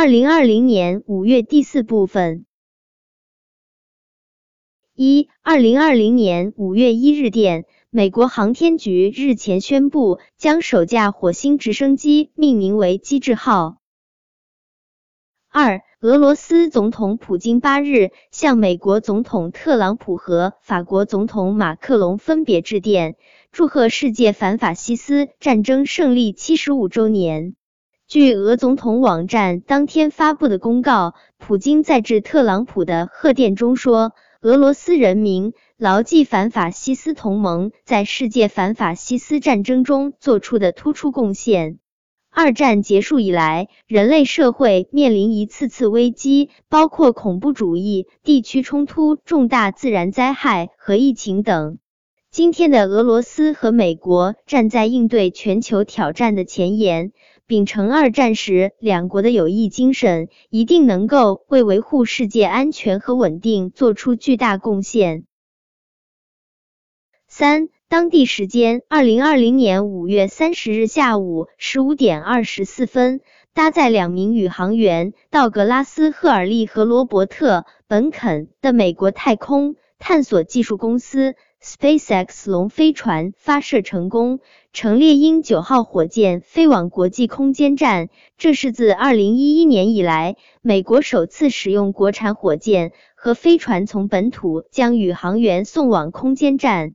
二零二零年五月第四部分。一、二零二零年五月一日电，美国航天局日前宣布，将首架火星直升机命名为“机智号”。二、俄罗斯总统普京八日向美国总统特朗普和法国总统马克龙分别致电，祝贺世界反法西斯战争胜利七十五周年。据俄总统网站当天发布的公告，普京在致特朗普的贺电中说：“俄罗斯人民牢记反法西斯同盟在世界反法西斯战争中做出的突出贡献。”二战结束以来，人类社会面临一次次危机，包括恐怖主义、地区冲突、重大自然灾害和疫情等。今天的俄罗斯和美国站在应对全球挑战的前沿，秉承二战时两国的友谊精神，一定能够为维护世界安全和稳定做出巨大贡献。三。当地时间二零二零年五月三十日下午十五点二十四分，搭载两名宇航员道格拉斯·赫尔利和罗伯特·本肯的美国太空探索技术公司 SpaceX 龙飞船发射成功，乘猎鹰九号火箭飞往国际空间站。这是自二零一一年以来，美国首次使用国产火箭和飞船从本土将宇航员送往空间站。